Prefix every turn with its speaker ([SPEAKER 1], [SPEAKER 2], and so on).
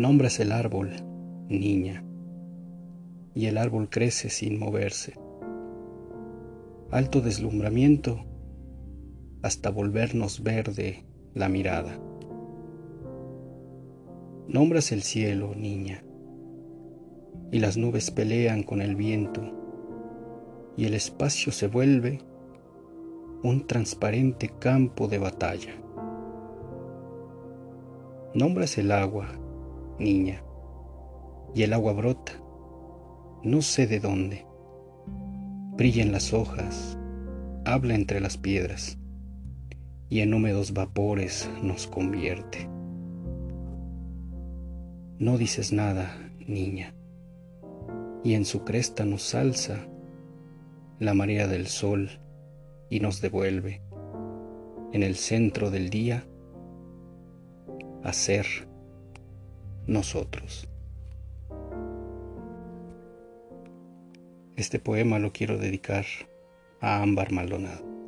[SPEAKER 1] Nombras el árbol, niña, y el árbol crece sin moverse. Alto deslumbramiento hasta volvernos verde la mirada. Nombras el cielo, niña, y las nubes pelean con el viento, y el espacio se vuelve un transparente campo de batalla. Nombras el agua, niña, y el agua brota, no sé de dónde. Brilla en las hojas, habla entre las piedras, y en húmedos vapores nos convierte. No dices nada, niña, y en su cresta nos alza la marea del sol y nos devuelve en el centro del día a ser nosotros. Este poema lo quiero dedicar a Ámbar Maldonado.